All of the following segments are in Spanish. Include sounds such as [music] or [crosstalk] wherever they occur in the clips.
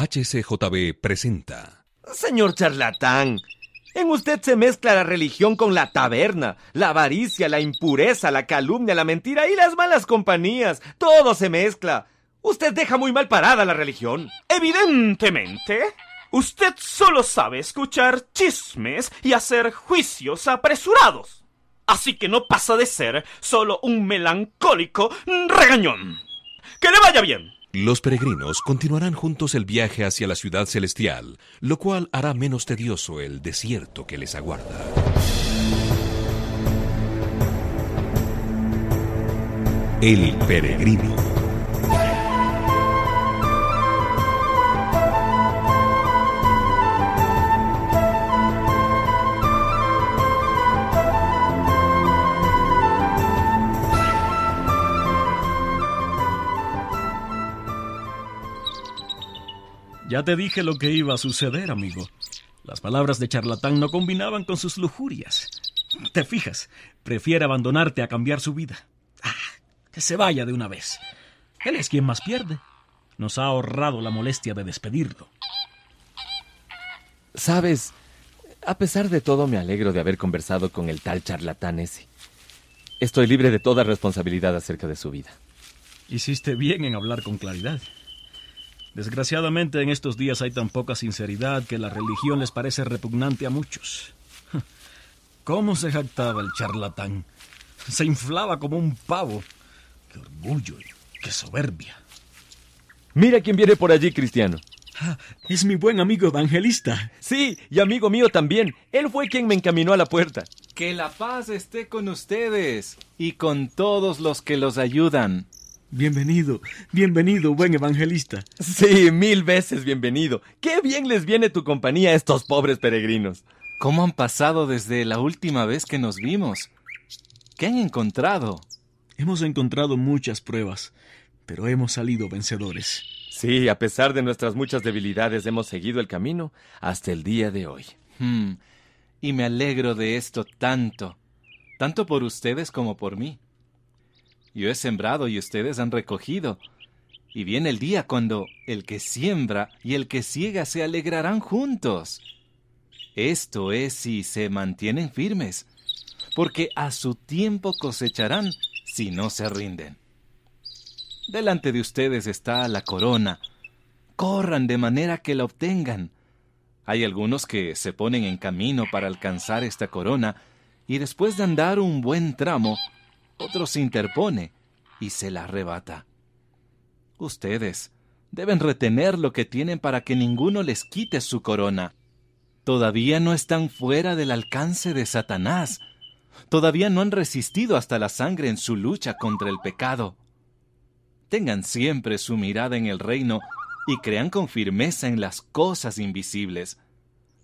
HCJB presenta. Señor charlatán, en usted se mezcla la religión con la taberna, la avaricia, la impureza, la calumnia, la mentira y las malas compañías. Todo se mezcla. Usted deja muy mal parada la religión. Evidentemente, usted solo sabe escuchar chismes y hacer juicios apresurados. Así que no pasa de ser solo un melancólico regañón. Que le vaya bien. Los peregrinos continuarán juntos el viaje hacia la ciudad celestial, lo cual hará menos tedioso el desierto que les aguarda. El peregrino. Ya te dije lo que iba a suceder, amigo. Las palabras de charlatán no combinaban con sus lujurias. Te fijas, prefiere abandonarte a cambiar su vida. Ah, que se vaya de una vez. Él es quien más pierde. Nos ha ahorrado la molestia de despedirlo. Sabes, a pesar de todo me alegro de haber conversado con el tal charlatán ese. Estoy libre de toda responsabilidad acerca de su vida. Hiciste bien en hablar con claridad. Desgraciadamente en estos días hay tan poca sinceridad que la religión les parece repugnante a muchos. [laughs] ¿Cómo se jactaba el charlatán? Se inflaba como un pavo. ¡Qué orgullo y qué soberbia! Mira quién viene por allí, Cristiano. Ah, es mi buen amigo evangelista. Sí, y amigo mío también. Él fue quien me encaminó a la puerta. Que la paz esté con ustedes y con todos los que los ayudan. Bienvenido, bienvenido, buen evangelista. Sí, mil veces bienvenido. Qué bien les viene tu compañía a estos pobres peregrinos. ¿Cómo han pasado desde la última vez que nos vimos? ¿Qué han encontrado? Hemos encontrado muchas pruebas, pero hemos salido vencedores. Sí, a pesar de nuestras muchas debilidades, hemos seguido el camino hasta el día de hoy. Hmm, y me alegro de esto tanto, tanto por ustedes como por mí. Yo he sembrado y ustedes han recogido. Y viene el día cuando el que siembra y el que ciega se alegrarán juntos. Esto es si se mantienen firmes, porque a su tiempo cosecharán si no se rinden. Delante de ustedes está la corona. Corran de manera que la obtengan. Hay algunos que se ponen en camino para alcanzar esta corona y después de andar un buen tramo, otro se interpone y se la arrebata. Ustedes deben retener lo que tienen para que ninguno les quite su corona. Todavía no están fuera del alcance de Satanás. Todavía no han resistido hasta la sangre en su lucha contra el pecado. Tengan siempre su mirada en el reino y crean con firmeza en las cosas invisibles.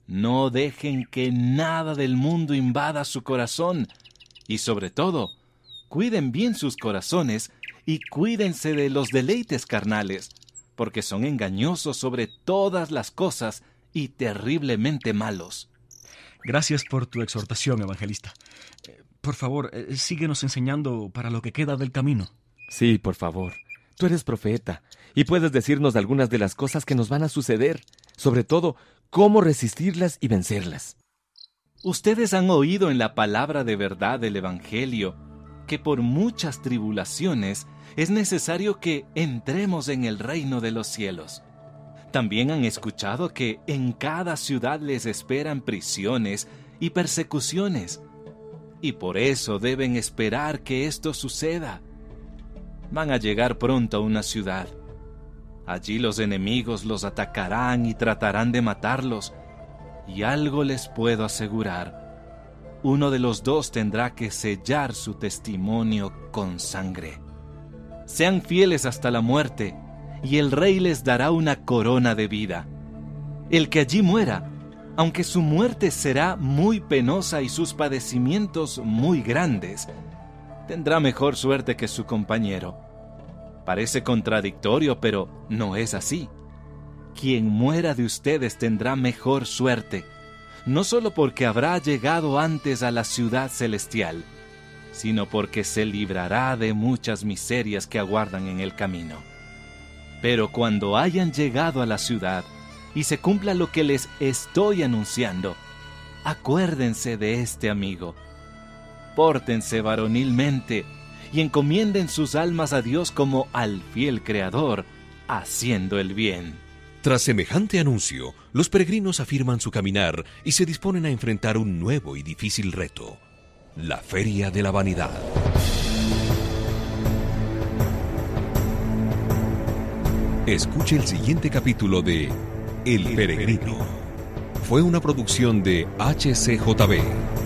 No dejen que nada del mundo invada su corazón y sobre todo, cuiden bien sus corazones y cuídense de los deleites carnales, porque son engañosos sobre todas las cosas y terriblemente malos. Gracias por tu exhortación, evangelista. Eh, por favor, eh, síguenos enseñando para lo que queda del camino. Sí, por favor. Tú eres profeta y puedes decirnos algunas de las cosas que nos van a suceder, sobre todo cómo resistirlas y vencerlas. Ustedes han oído en la palabra de verdad del Evangelio que por muchas tribulaciones es necesario que entremos en el reino de los cielos. También han escuchado que en cada ciudad les esperan prisiones y persecuciones, y por eso deben esperar que esto suceda. Van a llegar pronto a una ciudad. Allí los enemigos los atacarán y tratarán de matarlos, y algo les puedo asegurar uno de los dos tendrá que sellar su testimonio con sangre. Sean fieles hasta la muerte, y el rey les dará una corona de vida. El que allí muera, aunque su muerte será muy penosa y sus padecimientos muy grandes, tendrá mejor suerte que su compañero. Parece contradictorio, pero no es así. Quien muera de ustedes tendrá mejor suerte no solo porque habrá llegado antes a la ciudad celestial, sino porque se librará de muchas miserias que aguardan en el camino. Pero cuando hayan llegado a la ciudad, y se cumpla lo que les estoy anunciando. Acuérdense de este amigo. Pórtense varonilmente y encomienden sus almas a Dios como al fiel Creador, haciendo el bien. Tras semejante anuncio, los peregrinos afirman su caminar y se disponen a enfrentar un nuevo y difícil reto, la Feria de la Vanidad. Escuche el siguiente capítulo de El Peregrino. Fue una producción de HCJB.